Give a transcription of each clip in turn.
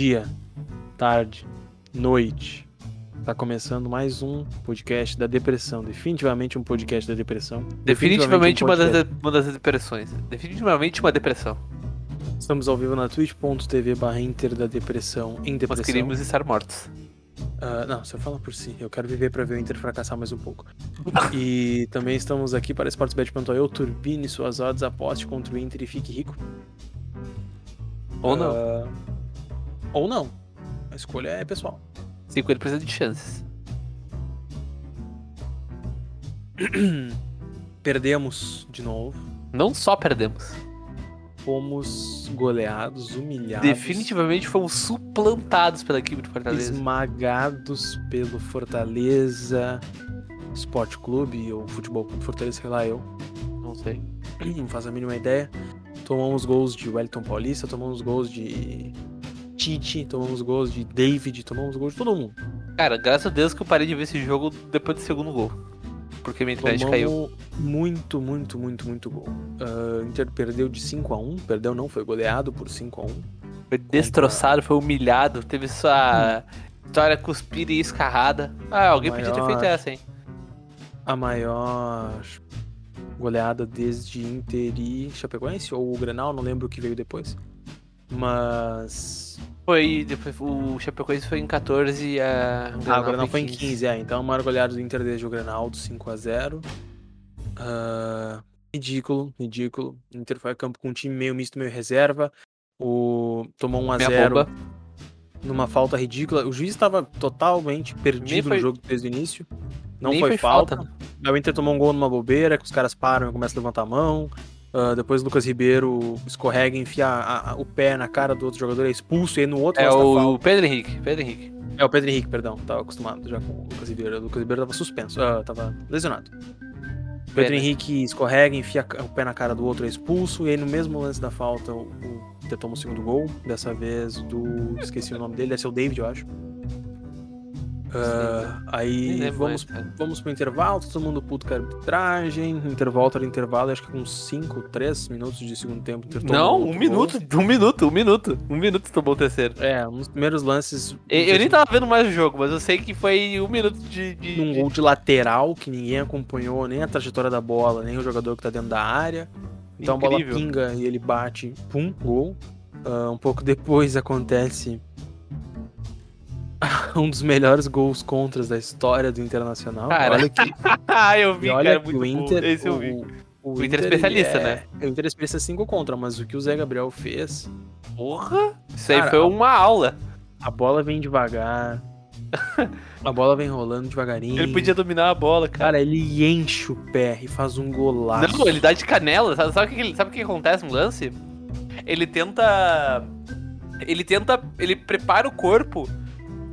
dia, tarde, noite. Tá começando mais um podcast da depressão. Definitivamente um podcast da depressão. Definitivamente um uma, das, uma das depressões. Definitivamente uma depressão. Estamos ao vivo na twitch.tv barra Inter da Depressão em Nós depressão. queríamos estar mortos. Ah, não, você fala por si. Eu quero viver pra ver o Inter fracassar mais um pouco. e também estamos aqui para Sportsbet.io. Turbine suas odds, aposte contra o Inter e fique rico. Ou não. Ah, ou não. A escolha é pessoal. 50% de chances. Perdemos de novo. Não só perdemos. Fomos goleados, humilhados. Definitivamente fomos suplantados pela equipe do Fortaleza. esmagados pelo Fortaleza Esporte Clube ou Futebol Clube Fortaleza, sei lá eu. Não sei. Não faço a mínima ideia. Tomamos gols de Wellington Paulista, tomamos gols de Tite, tomamos gols de David, tomamos gols de todo mundo. Cara, graças a Deus que eu parei de ver esse jogo depois do segundo gol. Porque minha internet caiu. Tomamos muito, muito, muito, muito gol. Ah, Inter perdeu de 5 a 1 perdeu não, foi goleado por 5 a 1 Foi destroçado, foi humilhado. Teve sua história cuspida e escarrada. Ah, alguém podia ter Maior. feito essa, hein? A maior goleada desde Inter e Chapecoense, ou o Grenal, não lembro o que veio depois. Mas Foi, depois o Chapecoense foi em 14 e a Ah, o Grenal foi em 15, é. Então a maior goleada do Inter desde o Grenal, do 5x0. Ah, ridículo, ridículo. O Inter foi a campo com um time meio misto, meio reserva. O... Tomou Minha 1x0 bomba. numa falta ridícula. O juiz estava totalmente perdido foi- no jogo desde o início. Não foi, foi falta. falta. O Inter tomou um gol numa bobeira, que os caras param e começam a levantar a mão. Ah, depois o Lucas Ribeiro escorrega e enfia a- a- o pé na cara do outro jogador, é expulso, e aí no outro É o falta- Pedro Henrique. Pedro Henrique. é o Pedro Henrique, perdão. Tava acostumado já com o Lucas Ribeiro. O Lucas Ribeiro tava suspenso, ah, tava lesionado. O Pedro Pena. Henrique escorrega, enfia o pé na cara do outro, é expulso. E aí no mesmo lance da falta, o, o toma o segundo gol. Dessa vez do. Esqueci o nome dele, deve ser o David, eu acho. Nem aí lembro vamos, mais, vamos pro intervalo, todo mundo puto com a arbitragem. Intervalo era intervalo, acho que com 5, 3 minutos de segundo tempo. Não, um minuto, um minuto, um minuto. Um minuto tomou o terceiro. É, um dos primeiros lances. Eu, eu nem tava vendo mais o jogo, mas eu sei que foi um minuto de. de- de- gol de lateral que ninguém acompanhou, nem a trajetória da bola, nem o jogador que tá dentro da área. Então Incrível. a bola pinga e ele bate, pum, gol. Ah, um pouco depois acontece um dos melhores gols contras da história do Internacional. Cara, olha que, Ah, eu vi, olha cara, que muito o Inter, bom. Esse eu vi. o, o Inter é especialista, é- né? O Inter é especialista 5 contra, mas o que o Zé Gabriel fez, Porra! Isso aí Cara, foi a- uma aula. a bola vem devagar. a bola vem rolando devagarinho. Ele podia dominar a bola, cara. Cara, ele enche o pé e faz um golaço. Não, ele dá de canela. Sabe, sabe o que, ele- sabe o que acontece no lance? Ele tenta. Ele tenta. Ele prepara o corpo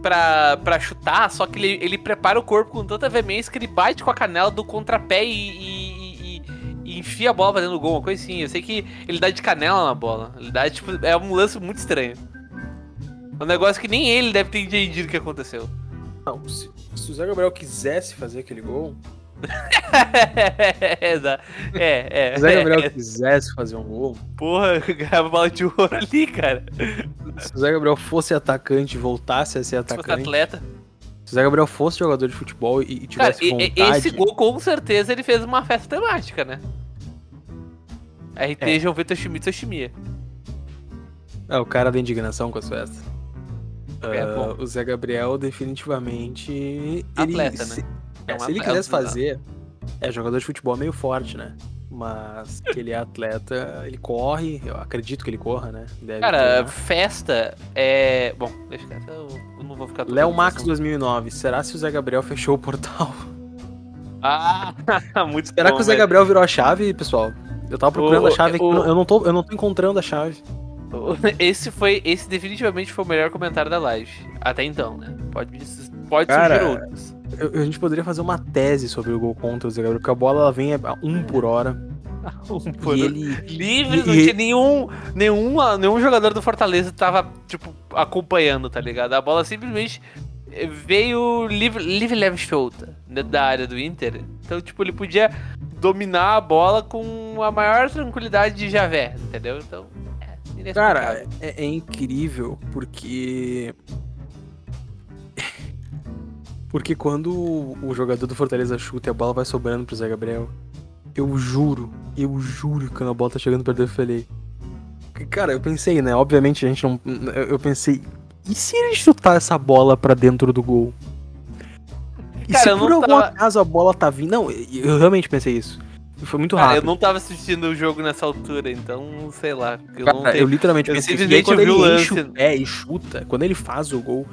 pra, pra chutar, só que ele, ele prepara o corpo com tanta veemência que ele bate com a canela do contrapé e, e, e- e enfia a bola pra dentro do gol, uma coisa assim. Eu sei que ele dá de canela na bola. Ele dá, tipo, é um lance muito estranho. Um negócio que nem ele deve ter entendido o que aconteceu. Não, se, se o Zé Gabriel quisesse fazer aquele gol, é, é. se o Zé Gabriel é, quisesse fazer um gol, Porra, ganhava bola de ouro ali, cara. se o Zé Gabriel fosse atacante e voltasse a ser Se fosse atacante, atleta. se o Zé Gabriel fosse jogador de futebol e, e Cara, tivesse e- vontade, esse gol com certeza ele fez uma festa temática, né? RT É. João Vitor Schmidt Soshimia. é o cara da indignação com as festas. É, bom. o Zé Gabriel definitivamente ele, Atleta, se, né? É, É se ele quisesse né? fazer, é jogador de futebol é meio forte, né? Mas que ele é atleta, ele corre, eu acredito que ele corra, né? Deve Cara, treinar. festa é. Bom, deixa eu eu não vou ficar. Léo Max nesse 2009, será se o Zé Gabriel fechou o portal? Ah, muito Será bom, que o Zé velho. Gabriel virou a chave, pessoal? Eu tava procurando O- a chave aqui, o- eu não tô, eu não tô encontrando a chave. Esse foi. Esse definitivamente foi o melhor comentário da live. Até então, né? Pode, pode Cara, surgir outros. Eu- a gente poderia fazer uma tese sobre o gol contra o Zé Gabriel, porque a bola ela vem a um por hora. Por- E ele. Livre, não tinha nenhum, nenhum, nenhum jogador do Fortaleza tava, tipo, acompanhando, tá ligado? A bola simplesmente veio livre, livre leve solta dentro da área do Inter. Então, tipo, ele podia dominar a bola com a maior tranquilidade de Javé, entendeu? Então, é. Cara, é, é incrível porque. Porque quando o jogador do Fortaleza chuta e a bola vai sobrando pro Zé Gabriel, eu juro, eu juro que quando a bola tá chegando perto eu falei. Cara, eu pensei, né? Obviamente a gente não. Eu pensei, e se ele chutar essa bola pra dentro do gol? E Cara, se eu por algum tava- acaso a bola tá vindo. Não, eu realmente pensei isso. Foi muito Cara, rápido. eu não tava assistindo o jogo nessa altura, então sei lá. Eu Cara, não eu literalmente eu pensei isso. E aí, quando ele lance. enche o pé e chuta, quando ele faz o gol,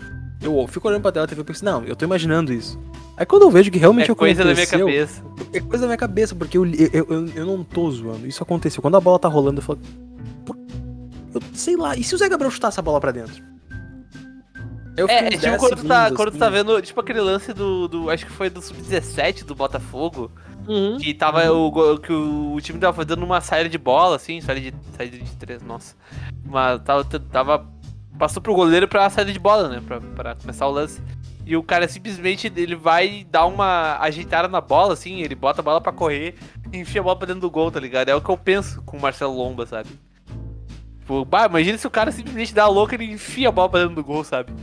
eu fico olhando pra tela da TV e penso, não, eu tô imaginando isso. Aí quando eu vejo que realmente É coisa da minha aconteceu, cabeça. É coisa da minha cabeça, porque eu, eu, eu, eu não tô zoando. Isso aconteceu. Quando a bola tá rolando, eu falo. "Pô, Eu sei lá, e se o Zé Gabriel chutar essa bola pra dentro? Eu É, é tipo 10 quando tu, tá, segundos, quando tu tá assim. vendo, tipo aquele lance do, do acho que foi do Sub-17 do Botafogo, Uhum. que tava o, go- que o, o time tava fazendo uma saída de bola, assim, saída de, saída de três, nossa. Uma, tava, tava, passou pro goleiro pra saída de bola, né, pra, pra começar o lance. E o cara simplesmente, ele vai dar uma ajeitada na bola, assim, ele bota a bola pra correr e enfia a bola pra dentro do gol, tá ligado? É o que eu penso com o Marcelo Lomba, sabe? Tipo, bah, imagina se o cara simplesmente dá a louca e ele enfia a bola pra dentro do gol, sabe?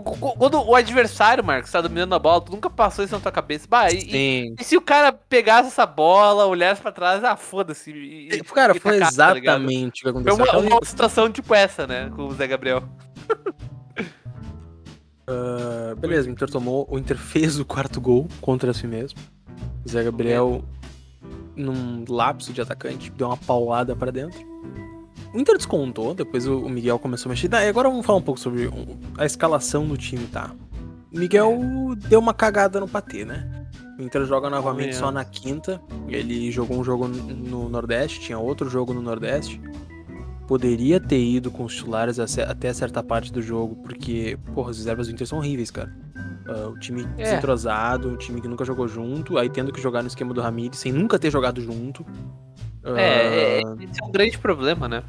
Qu- qu- Quando o adversário, Marcos, tá dominando a bola, tu nunca passou isso na tua cabeça. Bah, e, e- e se o cara pegasse essa bola, olhasse pra trás, ah, foda-se. e- e- Cara, e foi tá exatamente o que Foi aconteceu. uma, Aquela- uma situação tipo essa, né, com o Zé Gabriel. Ah, beleza, o Inter tomou. O Inter fez o quarto gol contra si mesmo. O Zé Gabriel, num lapso de atacante, deu uma paulada pra dentro. O Inter descontou, depois o o Miguel começou a mexer. Daí agora vamos falar um pouco sobre o- a escalação do time, tá? O Miguel deu uma cagada no patê, né? O Inter joga novamente só na quinta. Ele jogou um jogo no no Nordeste, tinha outro jogo no Nordeste. Poderia ter ido com os titulares até certa parte do jogo, porque, porra, as reservas do Inter são horríveis, cara. Ah, o time É. desentrosado, um time que nunca jogou junto, aí tendo que jogar no esquema do Ramires sem nunca ter jogado junto. Ah, É, é, esse é um grande problema, né?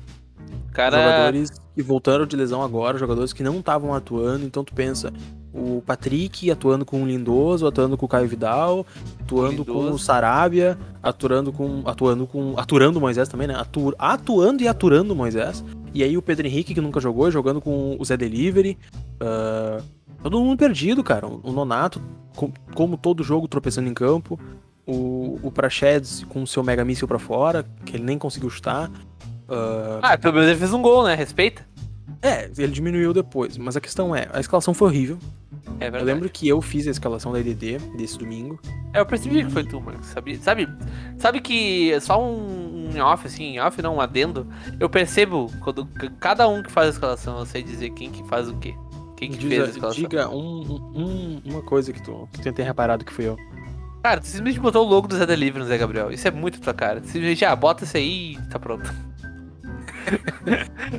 Cara. Jogadores que voltaram de lesão agora, jogadores que não estavam atuando, então tu pensa, o Patrick atuando com o Lindoso, atuando com o Caio Vidal, atuando com o Lindoso. Sarabia, atuando com. atuando com. aturando o Moisés também, né? Atu, atuando e aturando o Moisés. E aí o Pedro Henrique, que nunca jogou, jogando com o Zé Delivery. ah, todo mundo perdido, cara. O Nonato, com- como todo jogo, tropeçando em campo. O, o Prachedes com o seu Mega Míssil pra fora, que ele nem conseguiu chutar. Ah, Ah, pelo menos ele fez um gol, né? Respeita. é, ele diminuiu depois, mas a questão é, a escalação foi horrível. É verdade. Eu lembro que eu fiz a escalação da EDD desse domingo. É, eu percebi que foi tu, Marcos. Sabe, sabe, sabe que só um, um off, assim, off não, um adendo. Eu percebo quando cada um que faz a escalação, eu sei dizer quem que faz o quê. Quem que fez a Diga, escalação. diga um- um- uma coisa que tu, tu tenha reparado que fui eu. Cara, tu simplesmente botou o logo do Zé Delivery no Zé Gabriel. Isso é muito tua cara. Tu Simplesmente, ah, bota isso aí e tá pronto.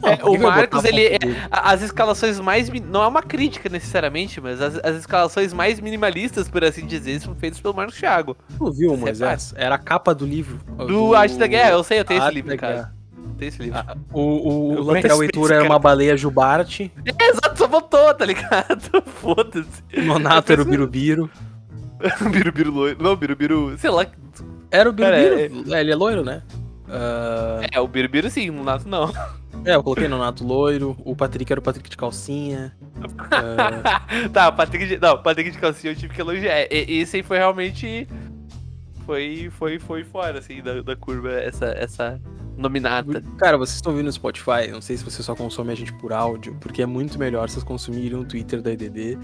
É, o Marcos, ele? A- As escalações mais. Não é uma crítica necessariamente, mas as, as escalações mais minimalistas, por assim dizer, são feitas pelo Marcos Thiago. Tu viu, Você Moisés? Era a capa do livro. Do Arte da Guerra, eu sei, eu tenho esse Arte livro em casa. Guerra. Tem esse livro. Ah, O, o, o lateral Heitor esse era cara. uma baleia Jubarte, É, exato, só botou, tá ligado? Foda-se. Nonato era o Birubiru. Birubiru loiro. Não, Birubiru. Sei lá. Era o Cara, Birubiru, é, ele é loiro, né? Ah, É, o Birubiru sim, o Nato não. é, eu coloquei Nonato loiro, o Patrick era o Patrick de calcinha. Ah, tá, o Patrick de. Não, o Patrick de calcinha eu tive que elogiar. É, e- Esse aí foi realmente. Foi, foi, foi fora, assim, da, da curva, essa, essa nominata. Cara, vocês estão ouvindo no Spotify, não sei se você só consome a gente por áudio, porque é muito melhor vocês consumirem o Twitter da EDD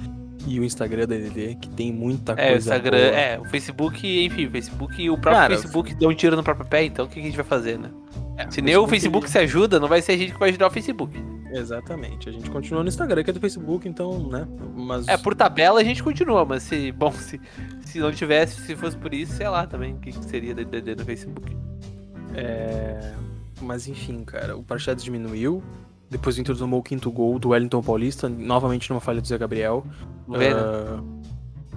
e o Instagram da EDD, que tem muita É, o coisa Instagram, boa. é, o Facebook, enfim, o Facebook e o próprio Cara, Facebook deu um tiro no próprio pé, então o que a gente vai fazer, né? É, Se nem o Facebook se ajuda, não vai ser a gente que vai ajudar o Facebook. Exatamente, a gente continua no Instagram, que é do Facebook, então, né, mas... É, por tabela a gente continua, mas se, bom, se, se não tivesse, se fosse por isso, sei lá também o que que seria da DD no Facebook. É, Mas enfim, cara, o Prachedes diminuiu, depois o Inter tomou o quinto gol do Wellington Paulista, novamente numa falha do Zé Gabriel. Né?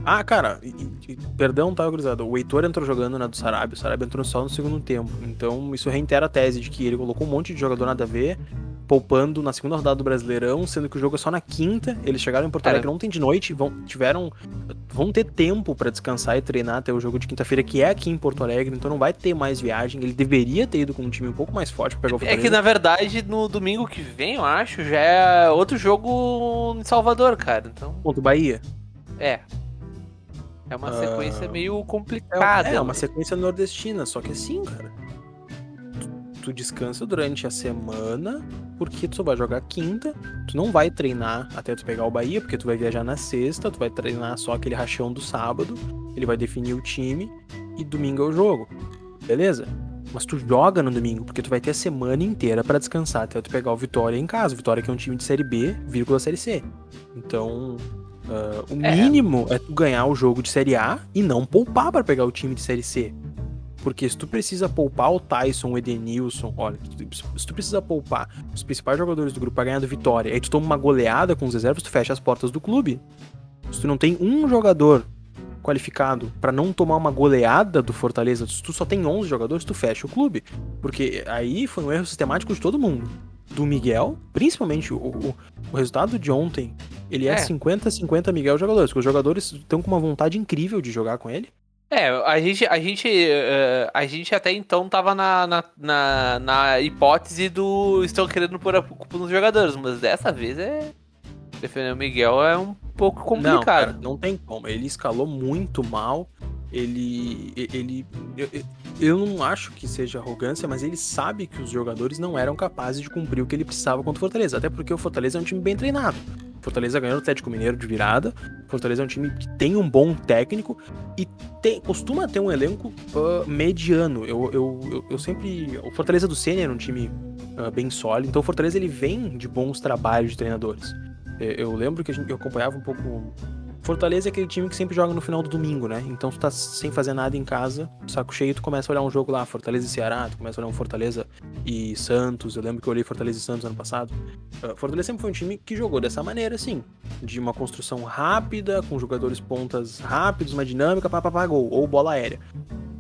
Ah, cara, e- e- perdão, tá, gurizada. O Heitor entrou jogando na do Sarabia, o Sarabia entrou só no segundo tempo. Então, isso reitera a tese de que ele colocou um monte de jogador nada a ver, poupando na segunda rodada do Brasileirão, sendo que o jogo é só na quinta. Eles chegaram em Porto. Alegre ontem de noite, vão, tiveram. vão ter tempo pra descansar e treinar até o jogo de quinta-feira, que é aqui em Porto Alegre, então não vai ter mais viagem. Ele deveria ter ido com um time um pouco mais forte pra pegar o É Fortaleza. que na verdade no domingo que vem, eu acho, já é outro jogo em Salvador, cara. Então, Contra o Bahia. é. É uma sequência meio É, complicada. é uma né? sequência nordestina, só que assim, cara. Tu, descansa durante a semana, porque tu só vai jogar quinta, tu não vai treinar até tu pegar o Bahia, porque tu vai viajar na sexta, tu vai treinar só aquele rachão do sábado, ele vai definir o time, e domingo é o jogo. Beleza? Mas tu joga no domingo, porque tu vai ter a semana inteira pra descansar até tu pegar o Vitória em casa. O Vitória que é um time de Série B, vírgula Série C. Então, ah, o É. mínimo é tu ganhar o jogo de Série A e não poupar pra pegar o time de Série C. Porque se tu precisa poupar o Tyson, o Edenilson, olha, se tu precisa poupar os principais jogadores do grupo pra ganhar do Vitória, aí tu toma uma goleada com os reservas, tu fecha as portas do clube. Se tu não tem um jogador qualificado pra não tomar uma goleada do Fortaleza, se tu só tem 11 jogadores, tu fecha o clube. Porque aí foi um erro sistemático de todo mundo. Do Miguel, principalmente o, o, o resultado de ontem, ele é É. 50-50 Miguel jogadores, porque os jogadores estão com uma vontade incrível de jogar com ele. É, a gente, a gente, eh, a gente até então tava na, na, na, na hipótese do estão querendo pôr a culpa nos jogadores, mas dessa vez é. Defender o Miguel é um pouco Não, complicado. cara, não tem como. Ele escalou muito mal. Ele. ele eu- eu não acho que seja arrogância, mas ele sabe que os jogadores não eram capazes de cumprir o que ele precisava contra o Fortaleza. Até porque o Fortaleza é um time bem treinado. Fortaleza ganhou o Atlético Mineiro de virada. Fortaleza é um time que tem um bom técnico e tem- costuma ter um elenco ah, mediano. Eu, eu, eu, eu sempre. O Fortaleza do Senna era um time ah, bem sólido. Então o Fortaleza ele vem de bons trabalhos de treinadores. Eu, eu lembro que gente, eu acompanhava um pouco. Fortaleza é aquele time que sempre joga no final do domingo, né? Então tu tá sem fazer nada em casa, saco cheio, tu começa a olhar um jogo lá, Fortaleza e Ceará, tu começa a olhar um Fortaleza e Santos. Eu lembro que eu olhei Fortaleza e Santos ano passado. Uh, Fortaleza sempre foi um time que jogou dessa maneira, assim, de uma construção rápida, com jogadores pontas rápidos, uma dinâmica, papapá, gol, ou bola aérea.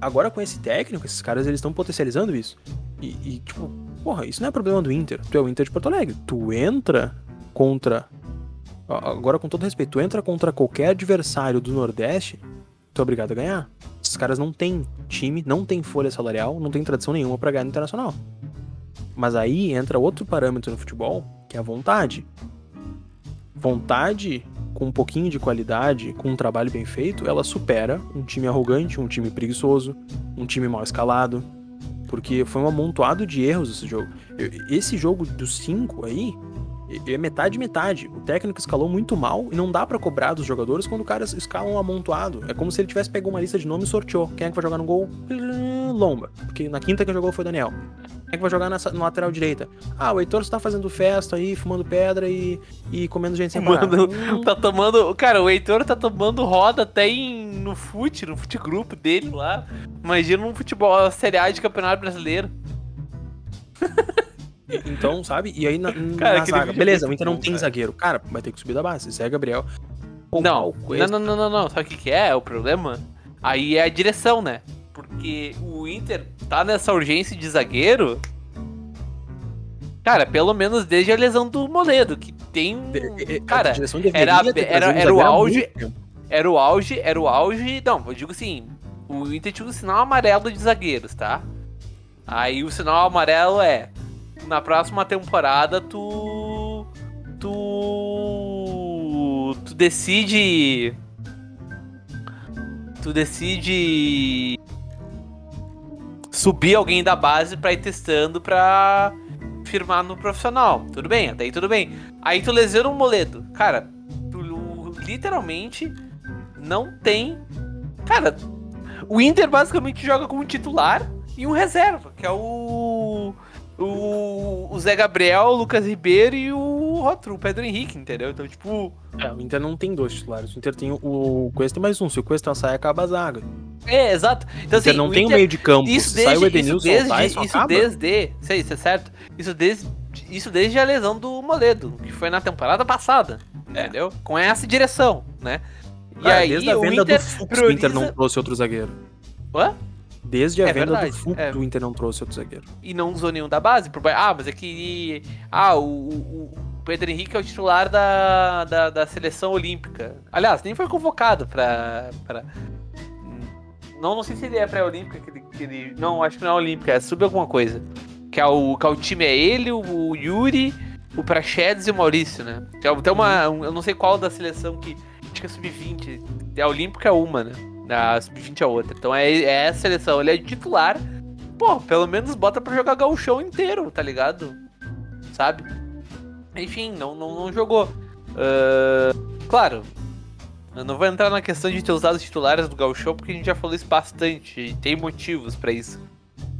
Agora com esse técnico, esses caras eles estão potencializando isso. E, e, tipo, porra, isso não é problema do Inter. Tu é o Inter de Porto Alegre. Tu entra contra. Agora, com todo respeito, tu entra contra qualquer adversário do Nordeste, tu é obrigado a ganhar. Esses caras não têm time, não têm folha salarial, não tem tradição nenhuma pra ganhar no internacional. Mas aí entra outro parâmetro no futebol, que é a vontade. Vontade com um pouquinho de qualidade, com um trabalho bem feito, ela supera um time arrogante, um time preguiçoso, um time mal escalado. Porque foi um amontoado de erros esse jogo. Esse jogo dos cinco aí é metade metade. O técnico escalou muito mal e não dá pra cobrar dos jogadores quando o cara escala um amontoado. É como se ele tivesse pegado uma lista de nomes e sorteou. Quem é que vai jogar no gol? Lomba. Porque na quinta quem jogou foi o Daniel. Quem é que vai jogar nessa, na lateral direita? Ah, o Heitor está fazendo festa aí, fumando pedra e, e comendo gente sem parar. Mano, Hum, Tá tomando. Cara, o Heitor tá tomando roda até em, no fute, no fute grupo dele lá. Imagina um futebol Série A de Campeonato Brasileiro. Então, sabe? E aí na, na Cara, aquele zaga. é Beleza, o Inter não bom, tem zagueiro. Cara, vai ter que subir da base. Zé Gabriel. Não, não, não, não, não. Sabe o que, que é o problema? Aí é a direção, né? Porque o Inter tá nessa urgência de zagueiro. Cara, pelo menos desde a lesão do Moledo, que tem. a Cara, era- era- era o auge. Era o auge, era o auge. Não, eu digo assim, o Inter tinha um sinal amarelo de zagueiros, tá? Aí o sinal amarelo é. Na próxima temporada tu. Tu. Tu decide. Tu decide. Subir alguém da base pra ir testando pra firmar no profissional. Tudo bem, até aí tudo bem. Aí tu lesiona um moledo. Cara, tu literalmente não tem. Cara, o Inter basicamente joga com um titular e um reserva, que é o. O, o Zé Gabriel, o Lucas Ribeiro e o outro, o Pedro Henrique, entendeu? Então, tipo. É, o Inter não tem dois titulares. O Inter tem o, o Cuesta e mais um. Se o Cuesta sair, acaba a zaga. É, exato. Então, o Inter assim, não o tem o Inter- meio de campo. Isso Se desde, sai o isso Edenilson, desde, o Tyson, isso acaba. desde, sei, isso é certo. Isso desde, isso desde a lesão do Moledo, que foi na temporada passada, entendeu? Com essa direção, né? E É, aí desde a o venda Inter do Fux, o Inter não prioriza- trouxe outro zagueiro. Hã? Desde a É venda verdade, do Fux, é. o Inter não trouxe outro zagueiro. E não usou nenhum da base. por- Ah, mas é que. Ah, o, o- Pedro Henrique é o titular da, da, da seleção olímpica. Aliás, nem foi convocado pra. pra... Não, não sei se ele é pré-olímpica. Que ele, que ele- Não, acho que não é olímpica, é sub alguma coisa. Que é o, que é o time é ele, o, Yuri, o Prachedes e o Maurício, né? Que é até uma. um- eu não sei qual da seleção que. Acho que é sub-20. A olímpica é uma, né? A sub-20 é outra. Então é, é essa seleção. Ele é titular. Pô, pelo menos bota pra jogar gauchão inteiro, tá ligado? Sabe? Enfim, não, não, não jogou. Ah, claro, eu não vou entrar na questão de ter usado os titulares do gauchão, porque a gente já falou isso bastante. E tem motivos pra isso.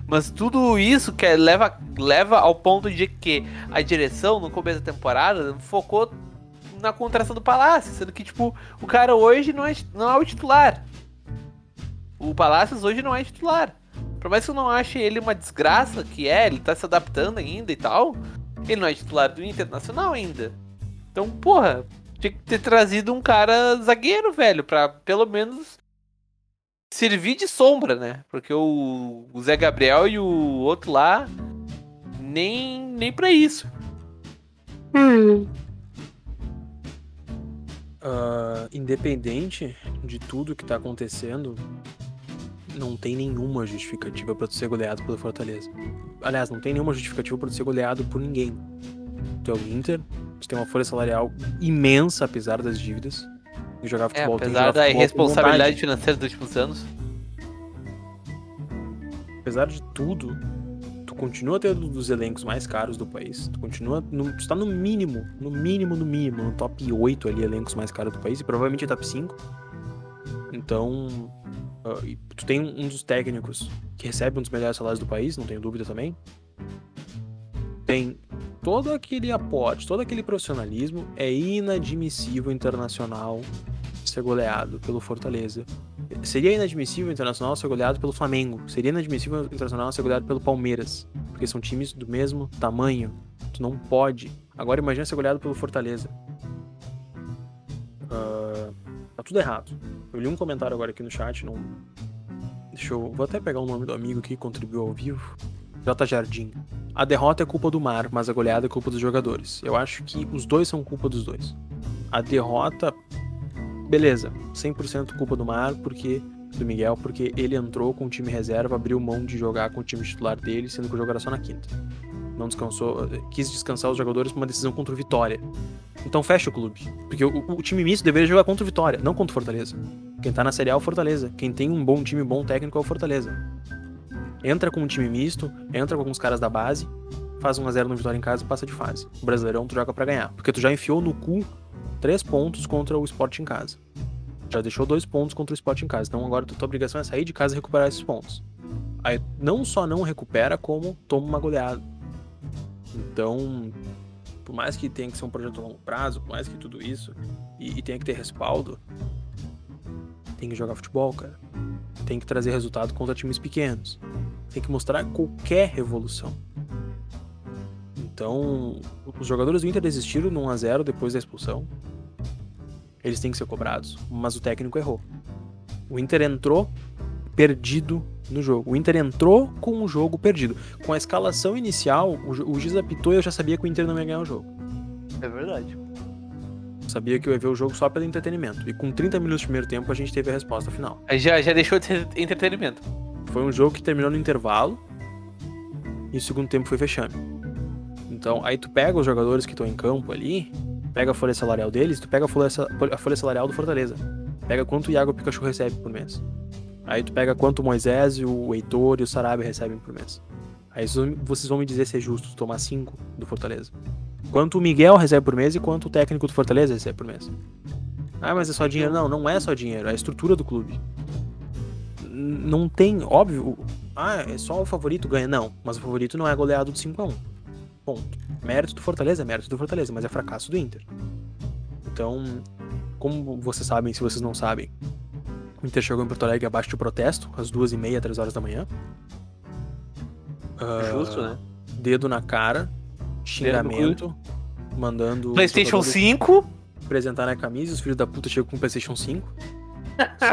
Mas tudo isso que é- leva, leva ao ponto de que a direção, no começo da temporada, focou na contratação do Palácio, sendo que, tipo, o cara hoje não é, não é o titular. O Palácios hoje não é titular. Por mais que eu não ache ele uma desgraça, que é, ele tá se adaptando ainda e tal, ele não é titular do Internacional ainda. Então, porra, tinha que ter trazido um cara zagueiro, velho, pra pelo menos servir de sombra, né? Porque o, o Zé Gabriel e o outro lá, nem, nem pra isso. Ah, independente de tudo que tá acontecendo, não tem nenhuma justificativa pra tu ser goleado pelo Fortaleza. Aliás, não tem nenhuma justificativa pra tu ser goleado por ninguém. Tu é o Inter, tu tem uma folha salarial imensa, apesar das dívidas. E jogar É, futebol que apesar da irresponsabilidade financeira dos últimos anos. Apesar de tudo, tu continua tendo um dos elencos mais caros do país. Tu continua. No, tu tá no mínimo, no mínimo, no mínimo, no top 8 ali, elencos mais caros do país, e provavelmente é top 5. Então. E tu tem um dos técnicos que recebe um dos melhores salários do país, não tenho dúvida também. Tem todo aquele aporte, todo aquele profissionalismo. É inadmissível internacional ser goleado pelo Fortaleza. Seria inadmissível Internacional ser goleado pelo Flamengo. Seria inadmissível Internacional ser goleado pelo Palmeiras. Porque são times do mesmo tamanho. Tu não pode. Agora imagina ser goleado pelo Fortaleza. Tá tudo errado. Eu li um comentário agora aqui no chat. Não... Deixa eu. Vou até pegar o nome do amigo que contribuiu ao vivo. J. Jardim. A derrota é culpa do mar, mas a goleada é culpa dos jogadores. Eu acho que os dois são culpa dos dois. A derrota beleza, 100% culpa do Mar, porque do Miguel, porque ele entrou com o time reserva, abriu mão de jogar com o time titular dele, sendo que o jogo era só na quinta. Não descansou, quis descansar os jogadores por uma decisão contra o Vitória. Então fecha o clube, porque o, o time misto deveria jogar contra o Vitória, não contra o Fortaleza. Quem tá na Série A é o Fortaleza, quem tem um bom time, bom técnico é o Fortaleza. Entra com um time misto, entra com alguns caras da base, faz 1x0 no Vitória em casa e passa de fase. O Brasileirão tu joga pra ganhar, porque tu já enfiou no cu três pontos contra o Sport em casa. Já deixou dois pontos contra o Sport em casa. Então agora tua obrigação é sair de casa e recuperar esses pontos. Aí não só não recupera, como toma uma goleada. Então, por mais que tenha que ser um projeto a longo prazo, por mais que tudo isso, e, e tenha que ter respaldo, tem que jogar futebol, cara. Tem que trazer resultado contra times pequenos. Tem que mostrar qualquer revolução. Então, os jogadores do Inter desistiram no 1x0 depois da expulsão. Eles têm que ser cobrados, mas o técnico errou. O Inter entrou perdido no jogo. O Inter entrou com o jogo perdido. Com a escalação inicial, o, o juiz apitou e eu já sabia que o Inter não ia ganhar o jogo. É verdade. Eu sabia que eu ia ver o jogo só pelo entretenimento. E com 30 minutos de primeiro tempo, a gente teve a resposta final. Aí já, já deixou de ser entretenimento. Foi um jogo que terminou no intervalo e o segundo tempo foi fechando. Então, aí tu pega os jogadores que estão em campo ali, pega a folha salarial deles, tu pega a folha, a folha salarial do Fortaleza. Pega quanto o Iago Pikachu recebe por mês. Aí tu pega quanto Moisés, o Heitor e o Sarabia recebem por mês. Aí vocês vão- me dizer se é justo tomar 5 do Fortaleza. Quanto o Miguel recebe por mês e quanto o técnico do Fortaleza recebe por mês. Ah, mas é só dinheiro. Não, não é só dinheiro, é a estrutura do clube. Não tem, óbvio, ah, é só o favorito ganha. Não, mas o favorito não é goleado de 5x1. Ponto. Mérito do Fortaleza é mérito do Fortaleza, mas é fracasso do Inter. Então, como vocês sabem, se vocês não sabem, o Inter chegou em Porto Alegre abaixo de protesto, às duas e meia, três horas da manhã. Ah, Justo, né? Dedo na cara, xingamento, mandando. PlayStation jogadores 5. apresentar na camisa, os filhos da puta chegam com o PlayStation 5.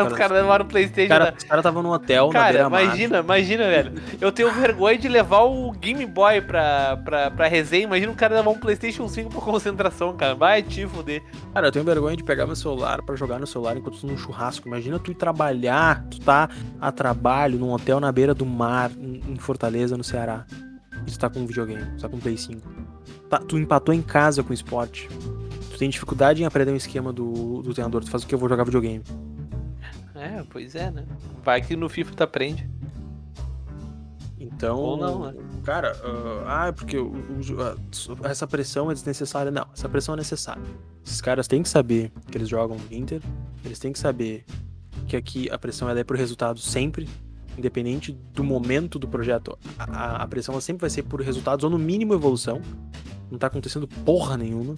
Os caras levaram o Playstation. cara, da- os caras estavam no hotel, na Cara, imagina, imagina, velho. Eu tenho vergonha de levar o Game Boy pra, pra, pra resenha. Imagina o cara levar um PlayStation 5 pra concentração, cara. Vai te fuder. Cara, eu tenho vergonha de pegar meu celular pra jogar no celular enquanto tô num churrasco. Imagina tu ir trabalhar, tu tá a trabalho num hotel na beira do mar, em em Fortaleza, no Ceará. E tu tá com um videogame, tu tá com um Play 5. Tá- tu empatou em casa com o esporte. Tu tem dificuldade em aprender um esquema do, do treinador. Tu faz o que? Eu vou jogar videogame. É, pois é, né? Vai que no FIFA tu aprende. Então. Ou não, né? Cara, ah, ah, porque o- o- essa pressão é desnecessária. Não, essa pressão é necessária. Esses caras têm que saber que eles jogam no Inter. Eles têm que saber que aqui a pressão ela é por resultado sempre. Independente do momento do projeto, a, a- pressão sempre vai ser por resultados ou no mínimo evolução. Não tá acontecendo porra nenhuma.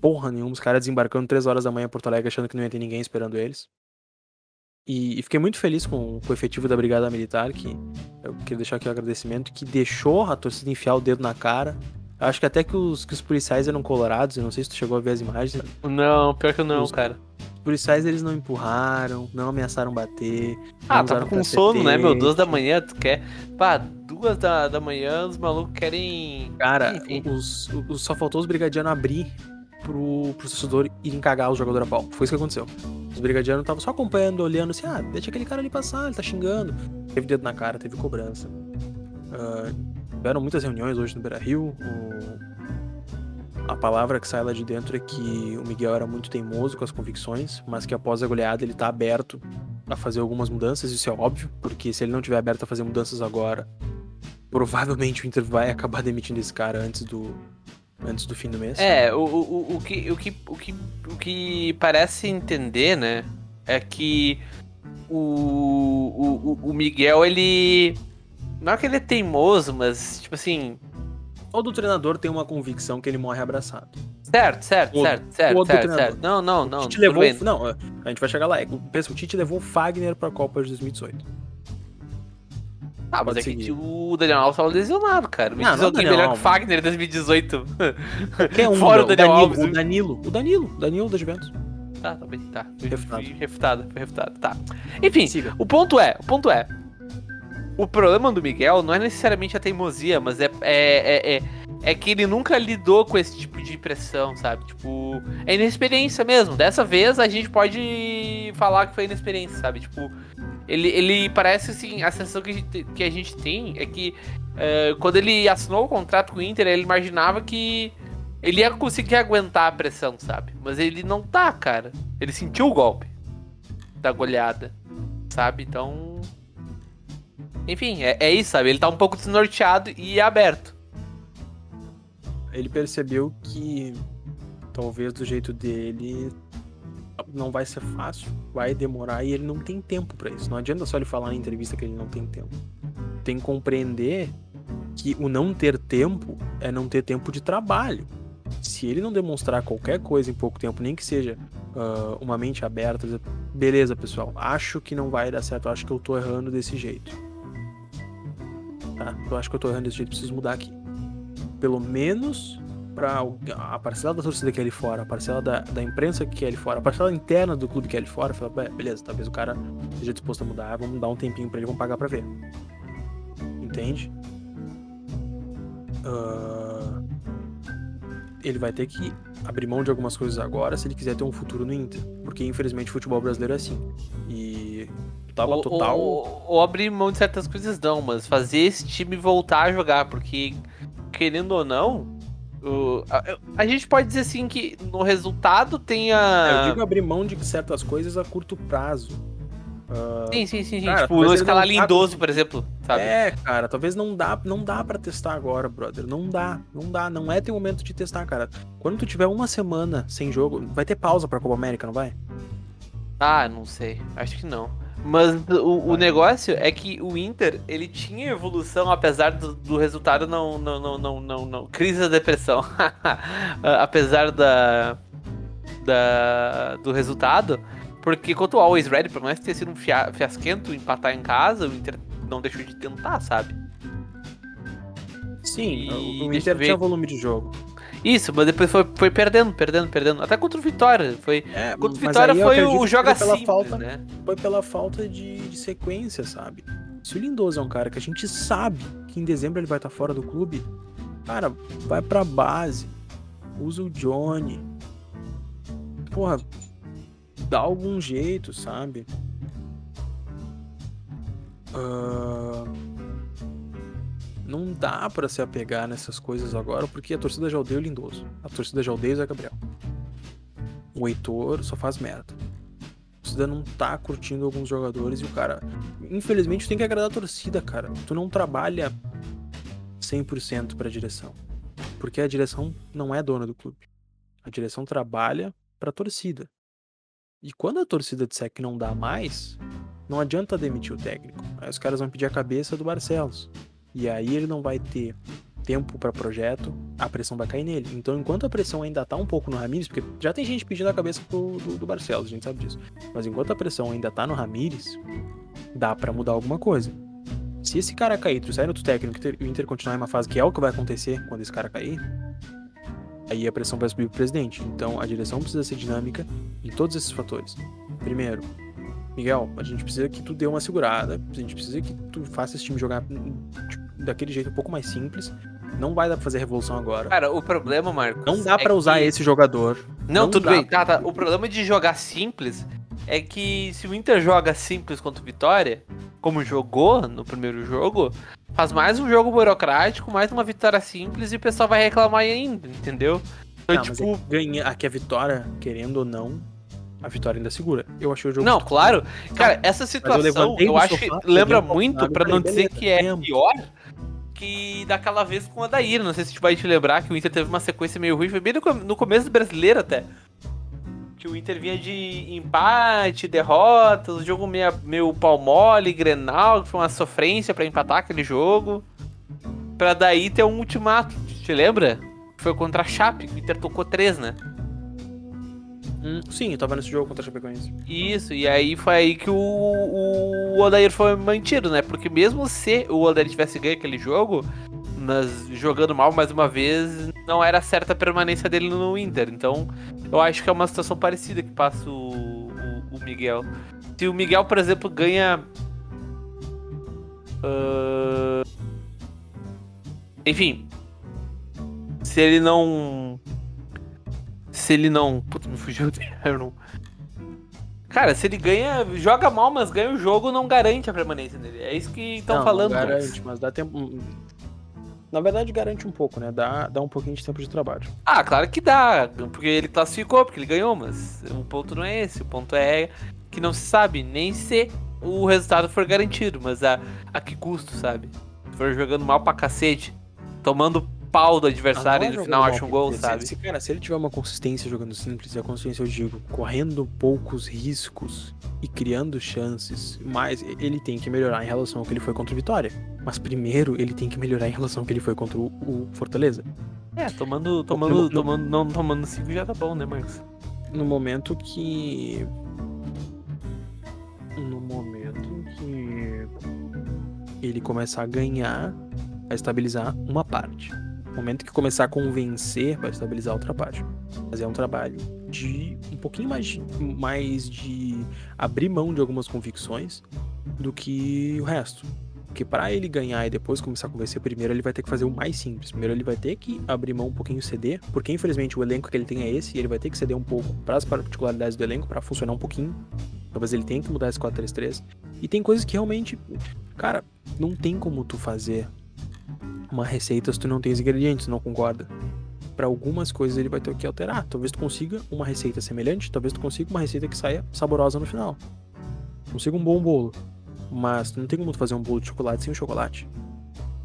Porra nenhuma. Os caras desembarcando 3 horas da manhã em Porto Alegre achando que não ia ter ninguém esperando eles. E, e fiquei muito feliz com, com o efetivo da Brigada Militar, que eu queria deixar aqui o agradecimento, que deixou a torcida enfiar o dedo na cara. Acho que até que os, que os policiais eram colorados, eu não sei se tu chegou a ver as imagens. Não, pior que não, Os- cara. Os policiais eles não empurraram, não ameaçaram bater. Ah, tava com sono, né, meu? Duas da manhã, tu quer. Pá, duas da, da manhã, os malucos querem. Cara, os, os- só faltou os brigadianos abrir pro, pro torcedor irem cagar o jogador a pau. Foi isso que aconteceu. Os brigadianos estavam só acompanhando, olhando assim, ah, deixa aquele cara ali passar, ele tá xingando. Teve dedo na cara, teve cobrança. Ah, tiveram muitas reuniões hoje no Beira Rio. A palavra que sai lá de dentro é que o Miguel era muito teimoso com as convicções, mas que após a goleada ele tá aberto a fazer algumas mudanças, isso é óbvio, porque se ele não tiver aberto a fazer mudanças agora, provavelmente o Inter vai acabar demitindo esse cara antes do, antes do fim do mês. É, o, o, o, o, que, o, que, o, que, o que parece entender, né? É que o, o, o- Miguel, ele. Não é que ele é teimoso, mas, tipo assim. Todo treinador tem uma convicção que ele morre abraçado. Certo, certo, Todo- certo, certo, todo certo, treinador. certo. Não, não, não. o Tite levou. bem. Não, a gente vai chegar lá. É, Pensa, o Tite levou o Fagner pra Copa de 2018. Ah, mas é que o Daniel Alves tava lesionado, cara. Me Não, diz não alguém Daniel melhor que o. Fagner em 2018. Qualquer um, Fora o Daniel Danilo, Alves. O Danilo, o Danilo, o Danilo da Juventus. Tá, tá bem, tá. Refutado. fui refutado, foi refutado, tá. Enfim, Siga. o ponto é, o ponto é. O problema do Miguel não é necessariamente a teimosia, mas é, é, é, é, é que ele nunca lidou com esse tipo de pressão, sabe? Tipo, é inexperiência mesmo. Dessa vez a gente pode falar que foi inexperiência, sabe? Tipo, ele, ele parece assim, a sensação que a gente, que a gente tem é que é, quando ele assinou o contrato com o Inter, ele imaginava que ele ia conseguir aguentar a pressão, sabe? Mas ele não tá, cara. Ele sentiu o golpe da goleada, sabe? Então. Enfim, é, é isso, sabe? Ele tá um pouco desnorteado e aberto. Ele percebeu que talvez do jeito dele não vai ser fácil, vai demorar e ele não tem tempo pra isso. Não adianta só ele falar na entrevista que ele não tem tempo. Tem que compreender que o não ter tempo é não ter tempo de trabalho. Se ele não demonstrar qualquer coisa em pouco tempo, nem que seja ah, uma mente aberta, dizer, beleza, pessoal, acho que não vai dar certo, acho que eu tô errando desse jeito. Tá? Eu acho que eu tô errando desse jeito, preciso mudar aqui. Pelo menos pra a parcela da torcida que é ali fora, a parcela da, da imprensa que é ali fora, a parcela interna do clube que é ali fora, fala, "Be- beleza, talvez o cara esteja disposto a mudar, vamos dar um tempinho pra ele, vamos pagar pra ver. Entende? Ah, ele vai ter que abrir mão de algumas coisas agora se ele quiser ter um futuro no Inter. Porque infelizmente o futebol brasileiro é assim. E tava Ou, total. ou- ou abrir mão de certas coisas não, mas fazer esse time voltar a jogar, porque querendo ou não, o- a, a gente pode dizer assim que no resultado tem Eu a. digo abrir mão de certas coisas a curto prazo. Ah, Sim, sim, sim. Cara, tipo, não escalar lindoso, por exemplo, sabe? É, cara, talvez não dá, não dá para testar agora, brother. Não dá, não dá, não é teu momento de testar, cara. Quando tu tiver uma semana sem jogo, vai ter pausa pra Copa América, não vai? Ah, não sei. Acho que não. Mas o, o negócio é que o Inter, ele tinha evolução, apesar do, do resultado não, não, não, não, não, não. Crise da depressão. Apesar da, da. do resultado. Porque quanto ao Always Ready, por mais que tenha sido um fia, fiasquento empatar em casa, o Inter não deixou de tentar, sabe? Sim, E o, o Inter tinha volume de jogo. Isso, mas depois foi, foi perdendo, perdendo, perdendo. Até contra o Vitória. Foi, É, contra o Vitória foi o joga foi pela simples, falta, né? Foi pela falta de, de sequência, sabe? Se o Lindoso é um cara que a gente sabe que em dezembro ele vai estar fora do clube, cara, vai pra base. Usa o Johnny. Porra, dá algum jeito, sabe? Ah, não dá pra se apegar nessas coisas agora, porque a torcida já odeia o Lindoso. A torcida já odeia o Zé Gabriel. O Heitor só faz merda. A torcida não tá curtindo alguns jogadores e o cara. Infelizmente, tem que agradar a torcida, cara. Tu não trabalha 100% pra direção. Porque a direção não é dona do clube. A direção trabalha pra torcida. E quando a torcida disser que não dá mais, não adianta demitir o técnico. Aí os caras vão pedir a cabeça do Barcelos. E aí ele não vai ter tempo pra projeto, a pressão vai cair nele. Então, enquanto a pressão ainda tá um pouco no Ramires, porque já tem gente pedindo a cabeça pro, do, do Barcelos, a gente sabe disso. Mas enquanto a pressão ainda tá no Ramires, dá pra mudar alguma coisa. Se esse cara cair, tu sair outro técnico e o Inter continuar em uma fase que é o que vai acontecer quando esse cara cair, aí a pressão vai subir pro presidente. Então a direção precisa ser dinâmica em todos esses fatores. Primeiro, Miguel, a gente precisa que tu dê uma segurada, a gente precisa que tu faça esse time jogar tipo, daquele jeito um pouco mais simples. Não vai dar pra fazer revolução agora. Cara, o problema, Marcos. Não dá é pra usar que- esse jogador. Não, não tudo bem. pra- Tá, tá. O problema de jogar simples é que se o Inter joga simples contra o Vitória, como jogou no primeiro jogo, faz mais um jogo burocrático, mais uma vitória simples e o pessoal vai reclamar ainda, entendeu? Então, Não, tipo, é ganha, aqui a vitória, querendo ou não, a vitória ainda segura. Eu achei o jogo Não, claro. Cara, essa eu situação eu, do acho que lembra muito, e não dizer que é pior, que daquela vez com o Adair. Não sei se tu vai te lembrar que o Inter teve uma sequência meio ruim, foi bem no, com- no começo do brasileiro até. Que o Inter vinha de empate, derrotas, jogo meio, meio pau mole, Grenal, que foi uma sofrência pra empatar aquele jogo. Pra daí ter um ultimato, te lembra? Foi contra a Chape, que o Inter tocou três, né? Hum, sim, eu tava nesse jogo contra a Chapecoense. Isso, e aí foi aí que o, o Odair foi mantido, né? Porque mesmo se o Odair tivesse ganho aquele jogo, mas jogando mal mais uma vez, não era certa a permanência dele no Inter. Então, eu acho que é uma situação parecida que passa o, o, o Miguel. Se o Miguel, por exemplo, ganha. ah, enfim. Se ele não. Se ele não. Putz, me fugiu o termo. Cara, se ele ganha, joga mal, mas ganha o jogo, não garante a permanência dele. É isso que estão falando. Não garante, mas dá tempo. hum, Na verdade, garante um pouco, né? Dá, dá um pouquinho de tempo de trabalho. Ah, claro que dá, porque ele classificou, porque ele ganhou, mas o ponto não é esse. O ponto é que não se sabe nem se o resultado for garantido, mas a, a que custo, sabe? Se for jogando mal pra cacete, tomando pau do adversário e no final acha um gol, sabe? Se, cara, se ele tiver uma consistência jogando simples, e a consistência eu digo, correndo poucos riscos e criando chances, mas ele tem que melhorar em relação ao que ele foi contra o Vitória. Mas primeiro ele tem que melhorar em relação ao que ele foi contra o, o Fortaleza. É, tomando, tomando, no- tomando, não tomando 5 já tá bom, né, Marcos? No momento que. No momento que ele começar a ganhar, vai estabilizar uma parte. Momento que começar a convencer, vai estabilizar outra parte. Mas é um trabalho de um pouquinho mais de, mais de abrir mão de algumas convicções do que o resto. Porque para ele ganhar e depois começar a convencer, primeiro ele vai ter que fazer o mais simples. Primeiro ele vai ter que abrir mão um pouquinho ceder, porque infelizmente o elenco que ele tem é esse, e ele vai ter que ceder um pouco para as particularidades do elenco para funcionar um pouquinho. Talvez ele tenha que mudar esse 4-3-3. E tem coisas que realmente, cara, não tem como tu fazer uma receita se tu não tem os ingredientes, não concorda? Para algumas coisas ele vai ter que alterar. Talvez tu consiga uma receita semelhante, talvez tu consiga uma receita que saia saborosa no final. Consiga um bom bolo. Mas não tem como tu fazer um bolo de chocolate sem o chocolate.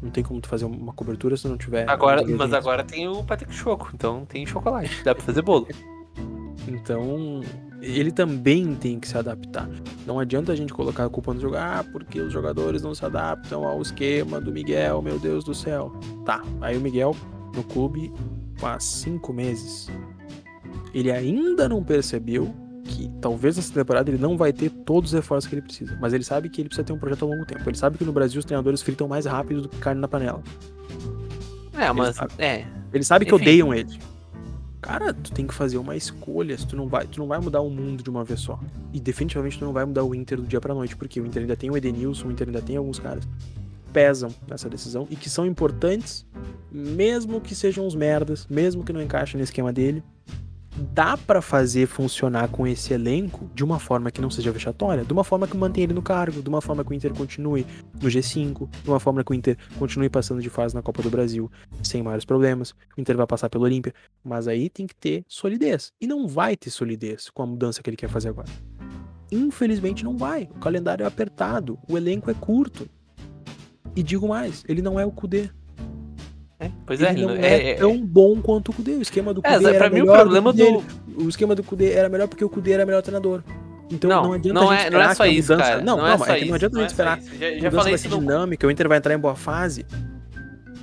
Não tem como tu fazer uma cobertura se não tiver. Agora, mas agora tem o Patrick Choco, então tem chocolate, dá pra fazer bolo. Então, ele também tem que se adaptar. Não adianta a gente colocar a culpa no jogo, ah, porque os jogadores não se adaptam ao esquema do Miguel, meu Deus do céu. Tá, aí o Miguel no clube há cinco meses. Ele ainda não percebeu que talvez nessa temporada ele não vai ter todos os reforços que ele precisa. Mas ele sabe que ele precisa ter um projeto a longo tempo. Ele sabe que no Brasil os treinadores fritam mais rápido do que carne na panela. É, mas. sabe. É. Ele sabe que Enfim. odeiam ele. Cara, tu tem que fazer uma escolha. Tu não vai, tu não vai mudar o mundo de uma vez só. E definitivamente tu não vai mudar o Inter do dia pra noite, porque o Inter ainda tem o Edenilson, o Inter ainda tem alguns caras pesam nessa decisão e que são importantes, mesmo que sejam uns merdas, mesmo que não encaixem no esquema dele dá para fazer funcionar com esse elenco de uma forma que não seja vexatória, de uma forma que mantenha ele no cargo, de uma forma que o Inter continue no G5, de uma forma que o Inter continue passando de fase na Copa do Brasil sem maiores problemas. O Inter vai passar pelo Olímpia, mas aí tem que ter solidez. E não vai ter solidez com a mudança que ele quer fazer agora. Infelizmente não vai. O calendário é apertado, o elenco é curto. E digo mais, ele não é o Kudê. É, pois é, ele não é, é, tão bom quanto o Kudê. O esquema do É, Kudê pra era mim o melhor problema Kudê- do- O esquema do Kudê era melhor porque o Kudê era melhor treinador. Então Não, não, adianta não é- não é só isso, mudança... cara. Não, Não é calma, é que não adianta a gente é esperar. isso. Já- já falei isso no- dinâmica, o Inter vai entrar em boa fase.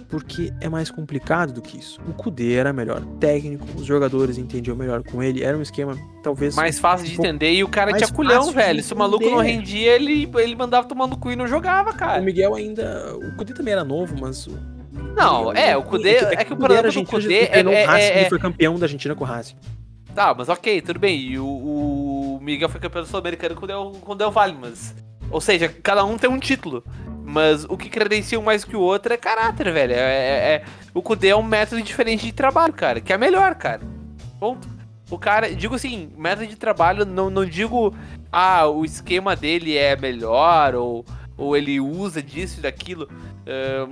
Porque é mais complicado do que isso. O Kudê era melhor técnico, os jogadores entendiam melhor com ele. Era um esquema, talvez. mais fácil de um pouco entender e o cara tinha culhão, de velho. Se o maluco não rendia, ele, ele mandava tomar no cu e não jogava, O cara. Miguel ainda. O Kudê também era novo, mas. Não, é, o Kudê. É que o problema do Kudê é. treinou o é- é- foi campeão da Argentina com o Racing. Tá, mas ok, tudo bem. E o, o Miguel foi campeão sul-americano com o Del, com o Del Valle, mas. Ou seja, cada um tem um título. Mas o que credencia um mais que o outro é caráter, velho. É, é- é- o Kudê é um método diferente de trabalho, cara. Que é melhor, cara. Ponto. O cara, digo assim, método de trabalho, não, não digo, ah, o esquema dele é melhor, ou, ou ele usa disso e daquilo.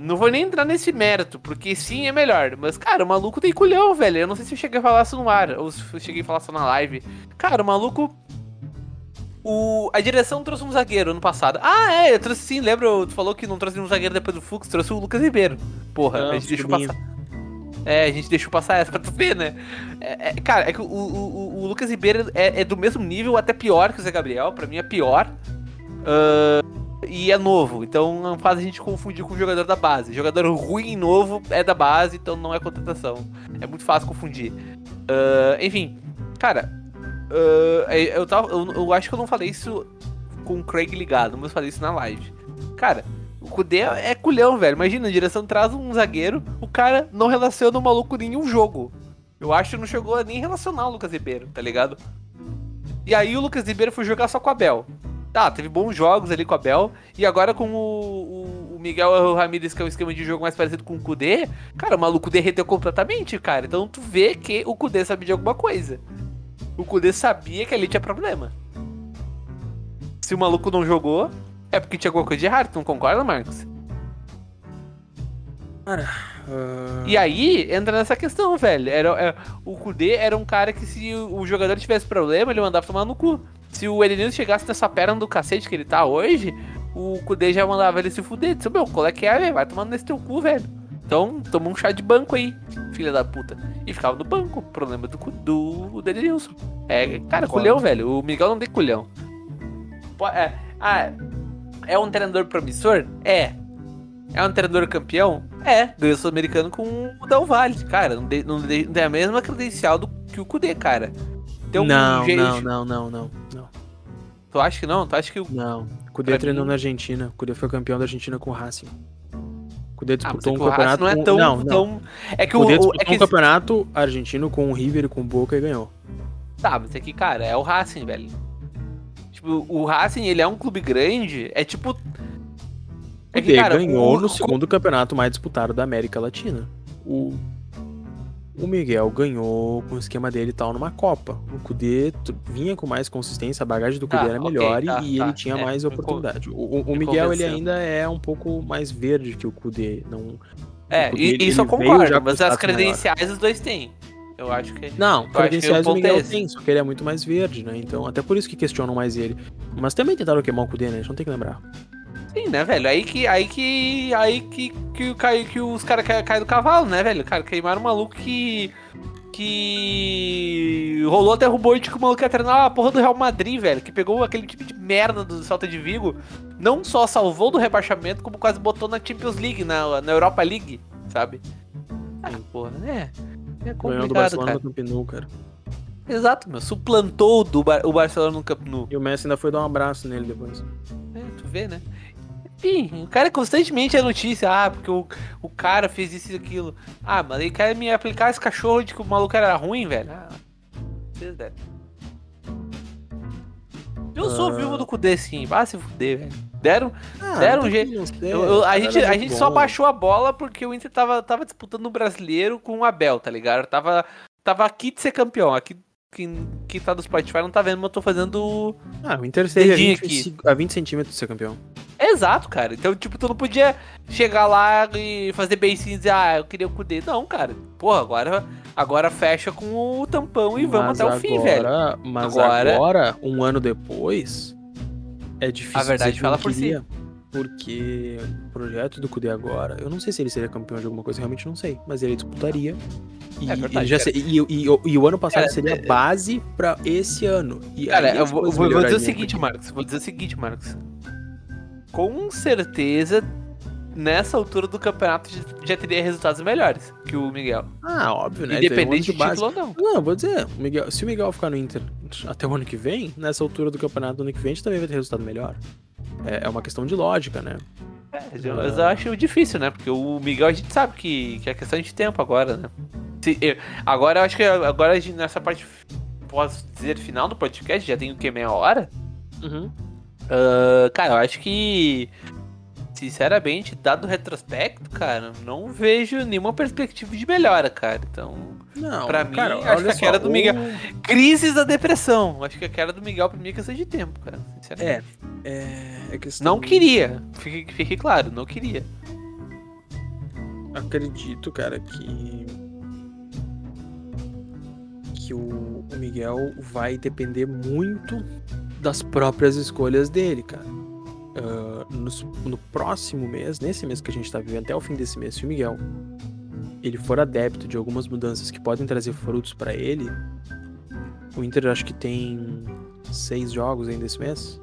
Não vou nem entrar nesse mérito, porque sim é melhor. Mas, cara, o maluco tem culhão, velho. Eu não sei se eu cheguei a falar isso no ar, ou se eu cheguei a falar isso na live. Cara, o maluco. O, a direção trouxe um zagueiro ano passado. Ah, é, eu trouxe sim, lembra? Tu falou que não trouxe um zagueiro depois do Fux, trouxe o Lucas Ribeiro. Porra, a gente deixou passar. É, a gente deixou passar essa pra tu ver, né? É, é, cara, é que o, o, o- Lucas Ribeiro é, é do mesmo nível, até pior que o Zé Gabriel. Pra mim é pior. Ah, e é novo, então não faz a gente confundir com o jogador da base. Jogador ruim e novo é da base, então não é contratação. É muito fácil confundir. Ah, enfim, cara, ah, eu, tava, eu, eu acho que eu não falei isso com o Craig ligado, mas eu falei isso na live. Cara, o Kudê é culhão, velho. Imagina, a direção traz um zagueiro, o cara não relaciona o maluco em nenhum jogo. Eu acho que não chegou a nem relacionar o Lucas Ribeiro, tá ligado? E aí o Lucas Ribeiro foi jogar só com o Abel. Tá, teve bons jogos ali com o Abel. E agora com o, o- o Miguel Ramírez, que é um esquema de jogo mais parecido com o Kudê, cara, o maluco derreteu completamente, cara. Então tu vê que o Kudê sabia de alguma coisa. O Kudê sabia que ali tinha problema. Se o maluco não jogou, é porque tinha alguma coisa de errado. Tu não concorda, Marcos? Ah, E aí entra nessa questão, velho. Era, é, o Kudê era um cara que se o o jogador tivesse problema, ele mandava tomar no cu. Se o Edenilson chegasse nessa perna do cacete que ele tá hoje, o Kudê já mandava ele se fuder. Disse, meu, qual é que é, velho? Vai tomando nesse teu cu, velho. Então, toma um chá de banco aí, filha da puta. E ficava no banco. Problema do, do, do Edenilson. É, cara, Concordo. culhão, velho. O Miguel não tem culhão. É, ah, é um treinador promissor? É. É um treinador campeão? É. Ganhou o Sul-Americano com o Del Valle. Cara, não, de- não de- não tem a mesma credencial do que o Kudê, cara. Tem um não, jeito- não, não, não, não, não, Tu acha que não? Tu acha que o. não. O Kudê Pra treinou mim- na Argentina. O Kudê foi campeão da Argentina com o Racing. O Kudê Ah, mas disputou é que um o campeonato não é com... tão. não, não. tão- É que O o. Kudê o- disputou é que um campeonato argentino com o River e com o Boca e ganhou. Tá, mas é que, cara, é o Racing, velho. Tipo, o Racing, ele é um clube grande, é tipo. O Kudê ganhou no segundo campeonato mais disputado da América Latina. O, o Miguel ganhou com o esquema dele e tal numa Copa. O Kudê t- vinha com mais consistência, a bagagem do Kudê Tá, era ok, melhor e- tá, e, tá. ele tinha É, mais oportunidade. O, o- o Miguel ele ainda é um pouco mais verde que o Kudê. Não, É, o Kudê, e, isso eu concordo, mas as credenciais os dois têm. Eu acho que. Não, que o credenciais o é Miguel tem, só que ele é muito mais verde, né? Então, até por isso que questionam mais ele. Mas também tentaram queimar o Kudê, né? A gente não tem que lembrar. Sim, né, velho? Aí que. Aí que. Aí que, que, que, que os caras caem cai do cavalo, né, velho? Cara, queimaram um maluco que. Que. Rolou até rumor de que o maluco ia treinar a porra do Real Madrid, velho. Que pegou aquele tipo de merda do Celta de Vigo. Não só salvou do rebaixamento, como quase botou na Champions League, na, na Europa League, sabe? Ah, porra, né? É Ganhou do complicado, Barcelona cara. no Camp Nou, cara. Exato, meu. Suplantou do Bar- o Barcelona no Camp Nou. E o Messi ainda foi dar um abraço nele depois. É, tu vê, né? Enfim, o cara constantemente é notícia, ah, porque o, o cara fez isso e aquilo. Ah, mas ele quer me aplicar esse cachorro de que o maluco era ruim, velho. Ah. Eu sou Ah. viúva do Kudê, sim. Vai se fuder, velho. Deram, Ah, deram um tem jeito. eu- a gente, era a gente só baixou a bola porque o Inter tava, tava disputando o brasileiro com o Abel, tá ligado? Tava, tava aqui de ser campeão. Aqui, quem, quem tá do Spotify não tá vendo, mas eu tô fazendo. Ah, o Inter esteve a Dedinho 20, aqui. a 20 centímetros de ser campeão. Exato, cara. Então, tipo, tu não podia chegar lá e fazer beicinho e dizer, ah, eu queria o Kudê. Não, cara. Porra, agora, agora fecha com o tampão e vamos Mas até o fim, velho. agora- Mas Agora- agora, um ano depois, é difícil A verdade dizer que fala por si. Porque o projeto do Kudê agora, eu não sei se ele seria campeão de alguma coisa, realmente não sei. Mas ele disputaria. E, É verdade, já cara. se- e, e- e o- ano passado Cara, seria a base pra esse ano. E Cara, aí eu as vou, vou- vou dizer o seguinte, porque- Marcos. Vou dizer o seguinte, Marcos. Com certeza, nessa altura do campeonato já- teria resultados melhores que o Miguel. Ah, óbvio, né? Teve um Independente de título ou não. Não, eu vou dizer, o Miguel- se o Miguel ficar no Inter até o ano que vem, nessa altura do campeonato do ano que vem, a gente também vai ter resultado melhor. É, é uma questão de lógica, né? É, eu, eu acho difícil, né? Porque o Miguel a gente sabe que, que é questão de tempo agora, né? Se- eu- agora eu acho que agora a gente, nessa parte, posso dizer, final do podcast, já tem o que, meia hora? Ah, cara, eu acho que, sinceramente, dado o retrospecto, cara, não vejo nenhuma perspectiva de melhora, cara. Então, Não, Pra mim, cara, acho que a queda do o- Miguel- crises da depressão. Acho que a queda do Miguel pra mim é questão de tempo, cara. Sinceramente. É, é, é questão... Não queria. Fique, fique claro, não queria. Acredito, cara, que... Que o, o Miguel vai depender muito das próprias escolhas dele, cara. Ah, nos- no, próximo mês, nesse mês que a gente tá vivendo, até o fim desse mês, se o Miguel ele for adepto de algumas mudanças que podem trazer frutos pra ele, o Inter acho que tem seis jogos ainda esse mês.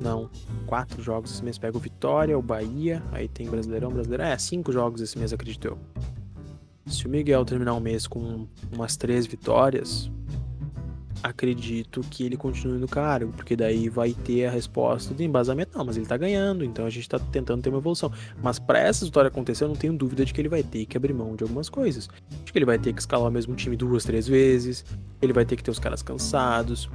Não, quatro jogos esse mês. Pega o Vitória, o Bahia, aí tem Brasileirão, Brasileirão. É, cinco jogos esse mês, acredito eu. Se o Miguel terminar o mês com umas três vitórias, acredito que ele continue no cargo, porque daí vai ter a resposta do embasamento. Não, mas ele tá ganhando, então a gente tá tentando ter uma evolução. Mas pra essa história acontecer, eu não tenho dúvida de que ele vai ter que abrir mão de algumas coisas. Acho que ele vai ter que escalar o mesmo time duas, três vezes, ele vai ter que ter os caras cansados,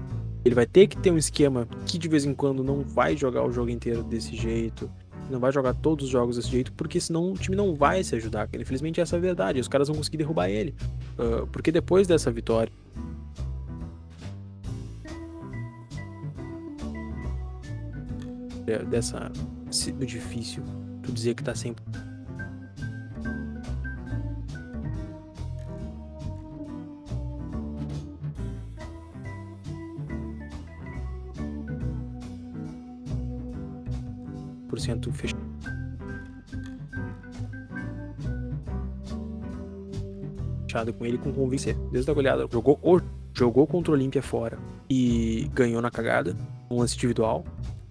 ele vai ter que ter um esquema que de vez em quando não vai jogar o jogo inteiro desse jeito. Não vai jogar todos os jogos desse jeito, porque senão o time não vai se ajudar. Infelizmente essa é a verdade. Os caras vão conseguir derrubar ele. Ah, porque depois dessa vitória. Dessa. Sido difícil. Tu dizer que tá sempre. por cento fechado. Com ele com convencer. Desde a goleada. Jogou, jogou contra o Olímpia fora e ganhou na cagada. Um lance individual.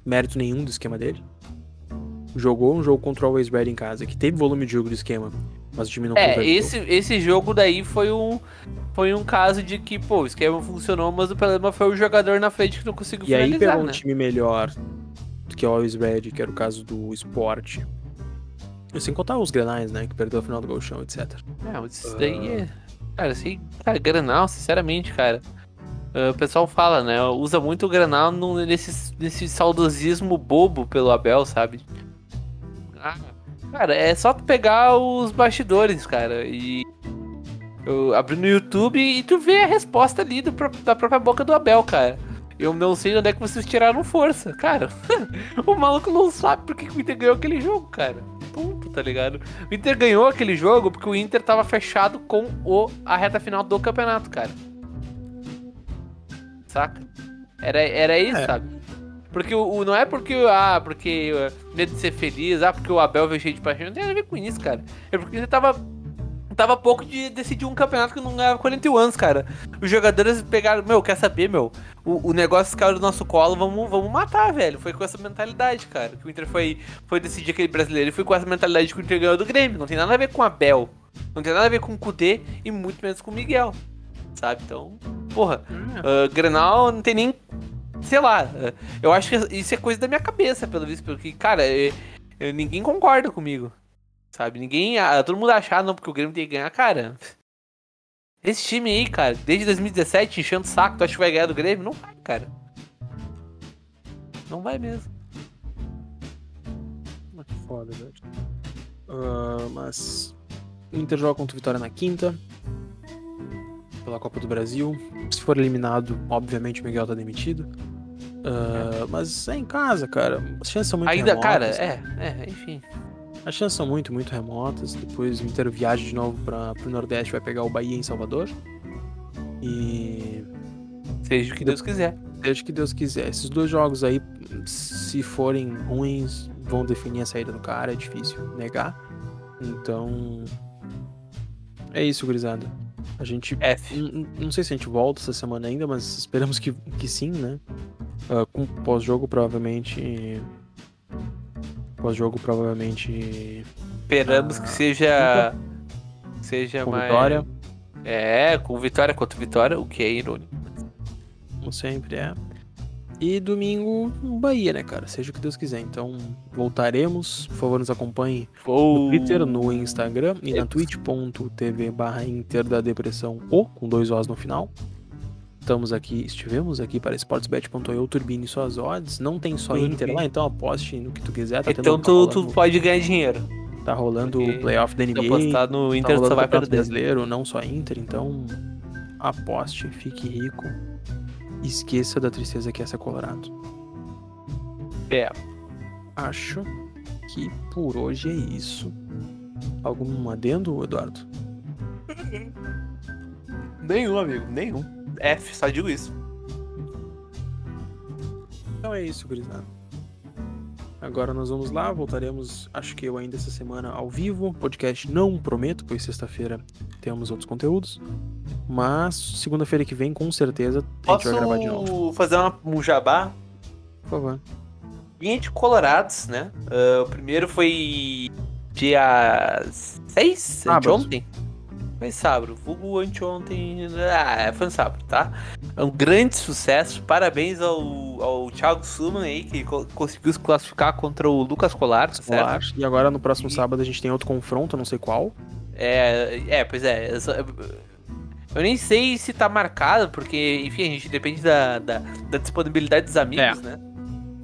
Mérito nenhum do esquema dele. Jogou um jogo contra o Always Red em casa, que teve volume de jogo do esquema, mas o time não É, esse, esse jogo daí foi um, foi um caso de que, pô, o esquema funcionou, mas o problema foi o jogador na frente que não conseguiu E aí finalizar, pegou um né? time melhor do que o Always Red, que era o caso do Sport. E sem contar os granais, né? Que perdeu a final do Golchão, etc. É, mas isso daí é. Cara, assim, cara, Granal, sinceramente, cara. Ah, o pessoal fala, né? Usa muito o Granal no, nesse, nesse saudosismo bobo pelo Abel, sabe? Ah, cara, é só tu pegar os bastidores, cara, e. Eu abri no YouTube e tu vê a resposta ali do, da própria boca do Abel, cara. Eu não sei de onde é que vocês tiraram força. Cara, o maluco não sabe por que o Inter ganhou aquele jogo, cara. Ponto, tá ligado? O Inter ganhou aquele jogo porque o Inter tava fechado com o, a reta final do campeonato, cara. Saca? Era, era isso, É. sabe? Porque o, o- não é porque, ah, porque uh, medo de ser feliz, ah, porque o Abel veio cheio de paixão, não tem nada a ver com isso, cara. É porque ele tava. Tava pouco de decidir um campeonato que não ganhava 41 anos, cara. Os jogadores pegaram, meu, quer saber, meu? O, o negócio caiu do nosso colo, vamos, vamos matar, velho. Foi com essa mentalidade, cara. Que o Inter foi, foi decidir aquele brasileiro e foi com essa mentalidade que o Inter ganhou do Grêmio. Não tem nada a ver com o Abel. Não tem nada a ver com o Kudê e muito menos com o Miguel. Sabe? Então, porra, ah, Grenal não tem nem sei lá. Eu acho que isso é coisa da minha cabeça, pelo visto. Porque, cara, eu, eu, ninguém concorda comigo. Sabe? Ninguém. Ah, todo mundo achar, não, porque o Grêmio tem que ganhar, cara. Esse time aí, cara, desde 2017 enchendo o saco, tu acha que vai ganhar do Grêmio? Não vai, cara. Não vai mesmo. Que foda, velho. Uh, mas. O Inter joga contra o Vitória na quinta. Pela Copa do Brasil. Se for eliminado, obviamente o Miguel tá demitido. Uh, mas é em casa, cara. As chances são muito Ainda, remotas. cara, é, é, enfim. As chances são muito, muito remotas. Depois o Inter viaja de novo para o Nordeste, vai pegar o Bahia em Salvador. E. Seja o que Deus quiser. Seja o que Deus quiser. Esses dois jogos aí, se forem ruins, vão definir a saída do cara, é difícil negar. Então. É isso, gurizada. A gente. F. Não sei se a gente volta essa semana ainda, mas esperamos que, que sim, né? Uh, com pós-jogo, provavelmente pós-jogo provavelmente. Esperamos ah, que seja. Seja com mais. Vitória. É, com vitória contra vitória, o que é irônico. Como sempre é. E domingo, Bahia, né, cara? Seja o que Deus quiser. Então, voltaremos. Por favor, nos acompanhe no Twitter, no Instagram e na twitch.tv barra Inter da Depressão ou com dois Os no final. Estamos aqui, estivemos aqui para sportsbet.io, turbine suas odds. Não tem só. Inter lá, então aposte no que tu quiser. Tá então tu, tu pode ganhar dinheiro. Tá rolando o playoff da NBA. apostar no Inter, tá só vai perder. brasileiro, não só Inter, então aposte, fique rico. Esqueça da tristeza que é ser colorado. É. Acho que por hoje é isso. Algum adendo, Eduardo? Nenhum, amigo, nenhum. F, só digo isso. Então é isso, gurizada. Agora nós vamos lá, voltaremos, acho que eu ainda essa semana ao vivo. Podcast não prometo, pois sexta-feira temos outros conteúdos. Mas segunda-feira que vem, com certeza, Posso a gente vai gravar de novo. fazer uma, um jabá? Por favor. Vinha de Colorados, né? Uh, o primeiro foi dia 6 de ontem. Foi sábado, vulgo anteontem. Ah, foi no sábado, tá? É um grande sucesso. Parabéns ao, ao Thiago Suman aí, que co conseguiu se classificar contra o Lucas Colar, certo? E agora no próximo e... sábado a gente tem outro confronto, não sei qual. É, é pois é. Eu nem sei se tá marcado, porque, enfim, a gente depende da, da, da disponibilidade dos amigos, é. né?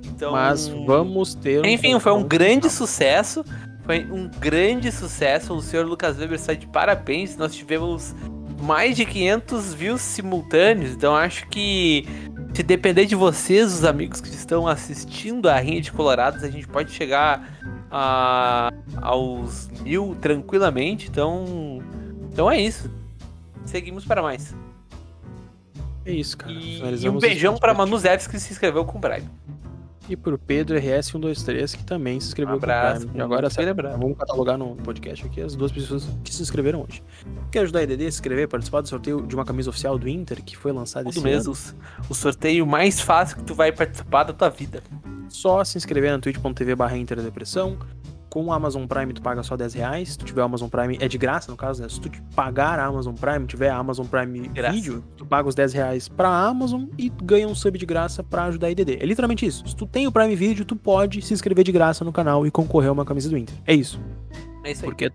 Então, Mas vamos ter. Um enfim, foi um grande sucesso. Foi um grande sucesso. O senhor Lucas Weber está de parabéns. Nós tivemos mais de 500 views simultâneos. Então acho que se depender de vocês, os amigos que estão assistindo a Rinha de Colorados, a gente pode chegar a, aos mil tranquilamente. Então, então é isso. Seguimos para mais. É isso, cara. E, e um beijão para Manu Zeves que se inscreveu com o Prime. E pro Pedro RS123, que também se inscreveu um abraço, com o E agora, sério, vamos catalogar no podcast aqui as duas pessoas que se inscreveram hoje. Quer ajudar a EDD a se inscrever, participar do sorteio de uma camisa oficial do Inter, que foi lançada esse mês, ano? O sorteio mais fácil que tu vai participar da tua vida. Só se inscrever na twitch.tv barra Interdepressão com o Amazon Prime tu paga só 10 reais. Se tu tiver o Amazon Prime, é de graça no caso, né? Se tu pagar a Amazon Prime, tiver a Amazon Prime graça. Video, tu paga os 10 reais pra Amazon e ganha um sub de graça pra ajudar a IDD. É literalmente isso. Se tu tem o Prime Video, tu pode se inscrever de graça no canal e concorrer a uma camisa do Inter. É isso. É isso aí. Porque...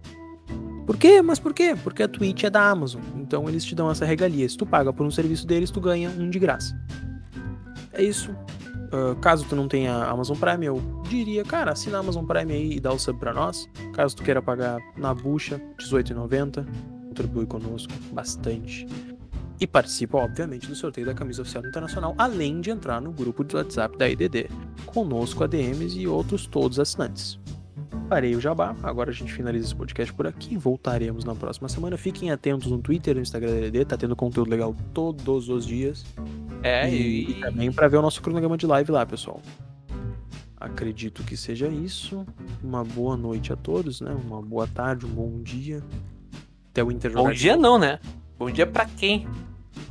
Por quê? Mas por quê? Porque a Twitch é da Amazon. Então eles te dão essa regalia. Se tu paga por um serviço deles, tu ganha um de graça. É isso. Uh, caso tu não tenha Amazon Prime, eu diria, cara, assina a Amazon Prime aí e dá o sub pra nós. Caso tu queira pagar na bucha, R$18,90, contribui conosco bastante. E participa, obviamente, do sorteio da camisa oficial internacional, além de entrar no grupo de WhatsApp da IDD, conosco, ADMs e outros todos assinantes. Parei o jabá, agora a gente finaliza esse podcast por aqui, voltaremos na próxima semana. Fiquem atentos no Twitter no Instagram da IDD, tá tendo conteúdo legal todos os dias. É, e, e também para ver o nosso cronograma de live lá, pessoal. Acredito que seja isso. Uma boa noite a todos, né? Uma boa tarde, um bom dia. Até o Inter Bom dia não, né? Bom dia para quem?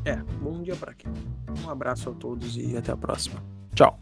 É, bom dia para quem. Um abraço a todos e até a próxima. Tchau.